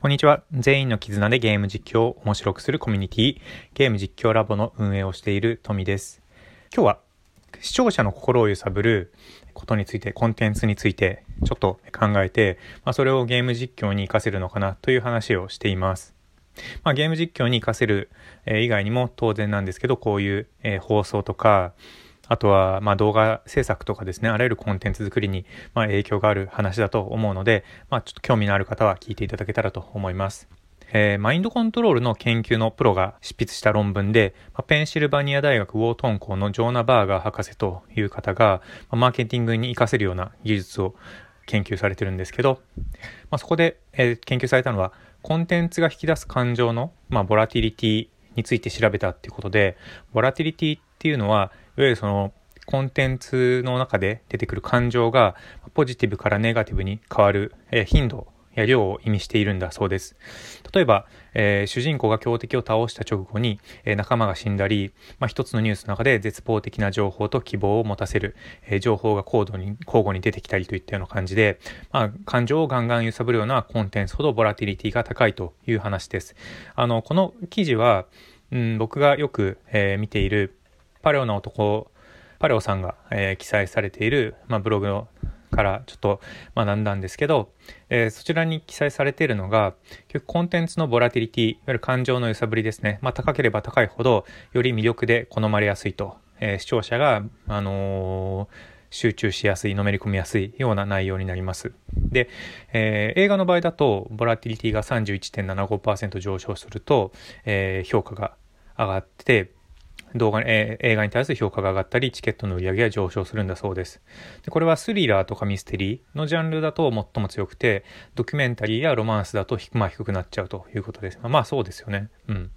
こんにちは。全員の絆でゲーム実況を面白くするコミュニティ、ゲーム実況ラボの運営をしているトミです。今日は視聴者の心を揺さぶることについて、コンテンツについてちょっと考えて、まあ、それをゲーム実況に活かせるのかなという話をしています。まあ、ゲーム実況に活かせる、え以外にも当然なんですけど、こういう、え放送とか、あとは、ま、動画制作とかですね、あらゆるコンテンツ作りに、ま、影響がある話だと思うので、まあ、ちょっと興味のある方は聞いていただけたらと思います。えー、マインドコントロールの研究のプロが執筆した論文で、まあ、ペンシルバニア大学ウォートン校のジョーナ・バーガー博士という方が、まあ、マーケティングに活かせるような技術を研究されてるんですけど、まあ、そこで、えー、研究されたのは、コンテンツが引き出す感情の、ま、ボラティリティについて調べたっていうことで、ボラティリティっていうのは、いわゆるそのコンテンツの中で出てくる感情がポジティブからネガティブに変わる、え頻度や量を意味しているんだそうです。例えば、えー、主人公が強敵を倒した直後に、えー、仲間が死んだり、まあ、一つのニュースの中で絶望的な情報と希望を持たせる、えー、情報が高度に交互に出てきたりといったような感じで、まあ、感情をガンガン揺さぶるようなコンテンツほどボラティリティが高いという話です。あのこの記事は、うん、僕がよく、え見ているパレオな男パレオさんが、えー、記載されている、まあ、ブログからちょっと学んだんですけど、えー、そちらに記載されているのが、結局コンテンツのボラティリティ、いわゆる感情の揺さぶりですね。まあ、高ければ高いほど、より魅力で好まれやすいと、えー、視聴者が、あのー、集中しやすい、のめり込みやすいような内容になります。で、え、映画の場合だと、ボラティリティが31.75%上昇すると、え、評価が上がって、動画、えー、映画に対する評価が上がったり、チケットの売り上げが上昇するんだそうです。でこれはスリラーとかミステリーのジャンルだと最も強くて、ドキュメンタリーやロマンスだと、まあ、低くなっちゃうということです。まあそうですよね。うん。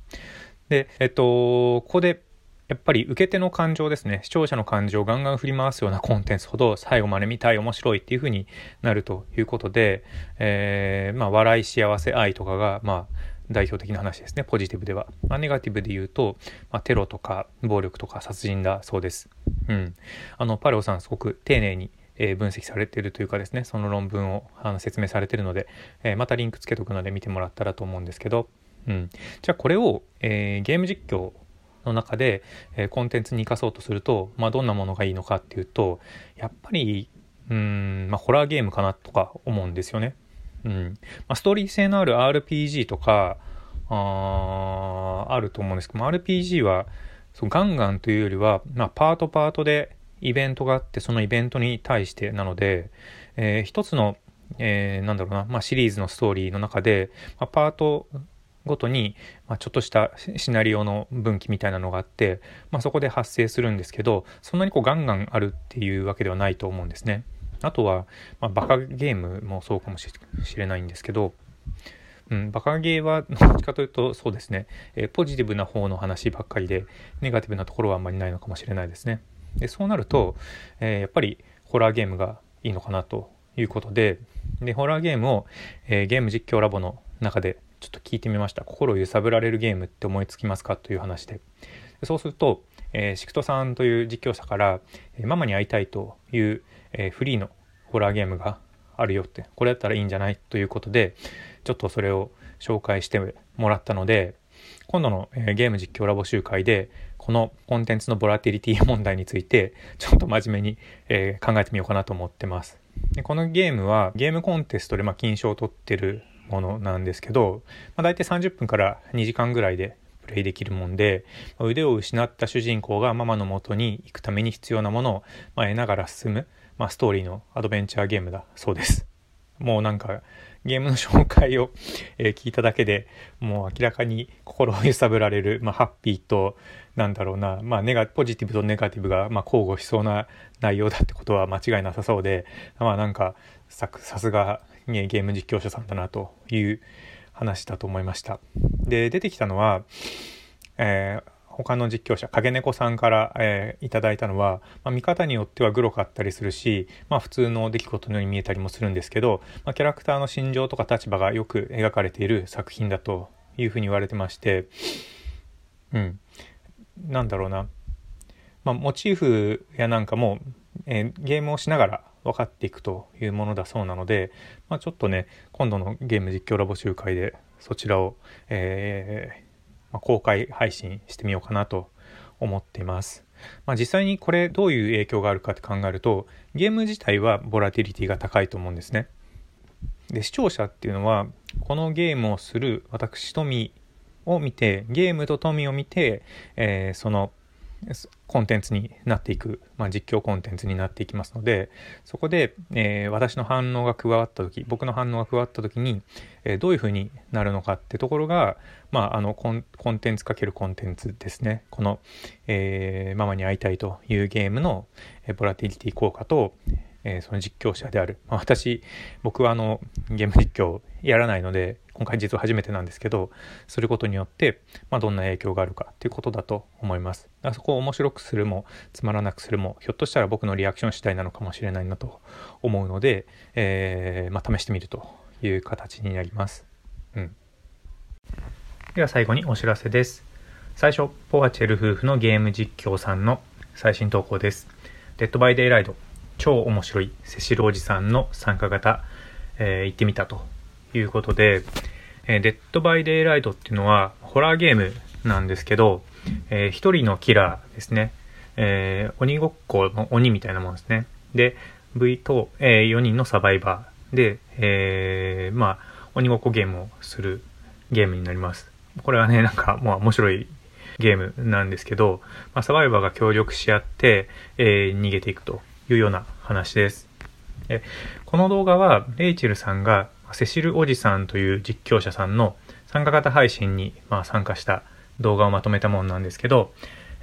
で、えっと、ここで、やっぱり受け手の感情ですね。視聴者の感情をガンガン振り回すようなコンテンツほど最後まで見たい、面白いっていう風になるということで、えー、まあ笑い、幸せ、愛とかが、まあ代表的な話ですね。ポジティブでは、まあ、ネガティブで言うと、まあ、テロとか暴力とか殺人だそうです、うん、あのパレオさんすごく丁寧にえ分析されているというかですねその論文をあの説明されているので、えー、またリンクつけとくので見てもらったらと思うんですけど、うん、じゃあこれを、えー、ゲーム実況の中で、え、コンテンツに生かそうとすると、まあ、どんなものがいいのかっていうとやっぱりうん、まあ、ホラーゲームかなとか思うんですよね。うん。まあ、ストーリー性のある RPG とか、ああると思うんですけども、RPG は、そガンガンというよりは、まあ、パートパートでイベントがあって、そのイベントに対してなので、えー、一つの、えー、なんだろうな、まあ、シリーズのストーリーの中で、まあ、パートごとに、まあ、ちょっとしたシナリオの分岐みたいなのがあって、まあ、そこで発生するんですけど、そんなにこうガンガンあるっていうわけではないと思うんですね。あとは、まあ、バカゲームもそうかもしれないんですけど、うん、バカゲーはどっちかというとそうですね、えー、ポジティブな方の話ばっかりで、ネガティブなところはあんまりないのかもしれないですね。でそうなると、えー、やっぱりホラーゲームがいいのかなということで、でホラーゲームを、えー、ゲーム実況ラボの中でちょっと聞いてみました。心を揺さぶられるゲームって思いつきますかという話で。でそうすると、えー、シクトさんという実況者から、えママに会いたいという、えー、フリーのホラーゲームがあるよって、これだったらいいんじゃないということで、ちょっとそれを紹介してもらったので、今度の、えー、ゲーム実況ラボ集会で、このコンテンツのボラティリティ問題について、ちょっと真面目に、えー、考えてみようかなと思ってます。でこのゲームは、ゲームコンテストで、まあ、金賞を取ってるものなんですけど、まあ、大体30分から2時間ぐらいでプレイできるもんで、腕を失った主人公がママの元に行くために必要なものを、まあ、得ながら進む、まあ、ストーリーのアドベンチャーゲームだそうです。もうなんかゲームの紹介を、えー、聞いただけでもう明らかに心を揺さぶられる、まあ、ハッピーとなんだろうな、まあ、ネガポジティブとネガティブが、まあ、交互しそうな内容だってことは間違いなさそうでまあなんかさすが、ね、ゲーム実況者さんだなという話だと思いました。で出てきたのは、えー、他の実況者影猫さんから、えー、いただいたのは、まあ、見方によってはグロかったりするし、まあ、普通の出来事のように見えたりもするんですけど、まあ、キャラクターの心情とか立場がよく描かれている作品だというふうに言われてましてうん。なんだろうな、まあ、モチーフやなんかも、えー、ゲームをしながら分かっていくというものだそうなので、まあ、ちょっとね今度のゲーム実況ラボ集会でそちらを、えー、ま、公開配信してみようかなと思っています。まあ、実際にこれどういう影響があるかって考えるとゲーム自体はボラティリティが高いと思うんですね。で視聴者っていうのはこのゲームをする私富を見てゲームと富を見て、えー、そのコンテンツになっていく、まあ、実況コンテンツになっていきますのでそこで、えー、私の反応が加わった時僕の反応が加わった時に、えー、どういうふうになるのかってところが、まあ、あのコンコンテンツ×コンテンツですね。この、えー、ママに会いたいというゲームの、えボラティリティ効果と、えその実況者である、まあ、私僕はあのゲーム実況やらないので今回実は初めてなんですけどすることによって、まあ、どんな影響があるかっていうことだと思います。だからそこを面白くするもつまらなくするもひょっとしたら僕のリアクション次第なのかもしれないなと思うので、えー、まあ、試してみるという形になります。うん。では最後にお知らせです。最初ポアチェル夫婦のゲーム実況さんの最新投稿です。デッドバイデイライド超面白いセシルおじさんの参加型、えー、行ってみたということで、えー、デッドバイデイライトっていうのはホラーゲームなんですけど、えー、一人のキラーですね。えー、鬼ごっこの鬼みたいなもんですね。で、V と、えー、4人のサバイバーで、えー、まあ、鬼ごっこゲームをするゲームになります。これはね、なんか、もう面白いゲームなんですけど、まあ、サバイバーが協力し合って、えー、逃げていくというような話です。えこの動画は、レイチェルさんがセシルおじさんという実況者さんの参加型配信に、まあ、参加した動画をまとめたものなんですけど、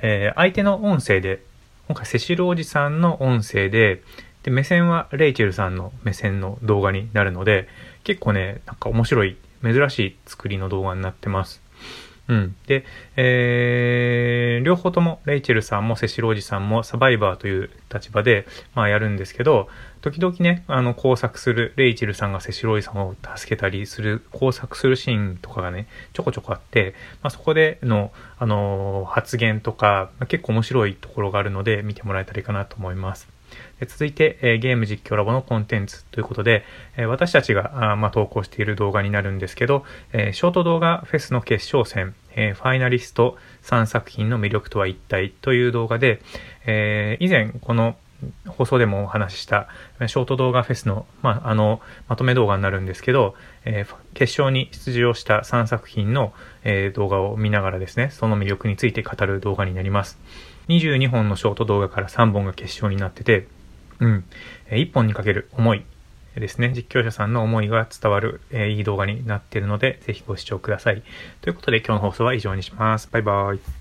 えー、相手の音声で、今回セシルおじさんの音声で、で、目線はレイチェルさんの目線の動画になるので、結構ね、なんか面白い、珍しい作りの動画になってます。うん。で、えー、両方とも、レイチェルさんもセシルおじさんもサバイバーという立場で、まあやるんですけど、時々ね、あの、工作する、レイチェルさんがセシロイさんを助けたりする、工作するシーンとかがね、ちょこちょこあって、まあ、そこでの、あのー、発言とか、まあ、結構面白いところがあるので、見てもらえたらいいかなと思います。続いて、え、ゲーム実況ラボのコンテンツということで、え、私たちがあ、ま、投稿している動画になるんですけど、え、ショート動画フェスの決勝戦、えファイナリスト3作品の魅力とは一体という動画で、え以前この放送でもお話ししたショート動画フェスの,、まあ、あのまとめ動画になるんですけど、えー、決勝に出場した3作品の、えー、動画を見ながらですね、その魅力について語る動画になります。22本のショート動画から3本が決勝になってて、うん、1本にかける思いですね、実況者さんの思いが伝わる、えー、いい動画になっているので、ぜひご視聴ください。ということで今日の放送は以上にします。バイバーイ。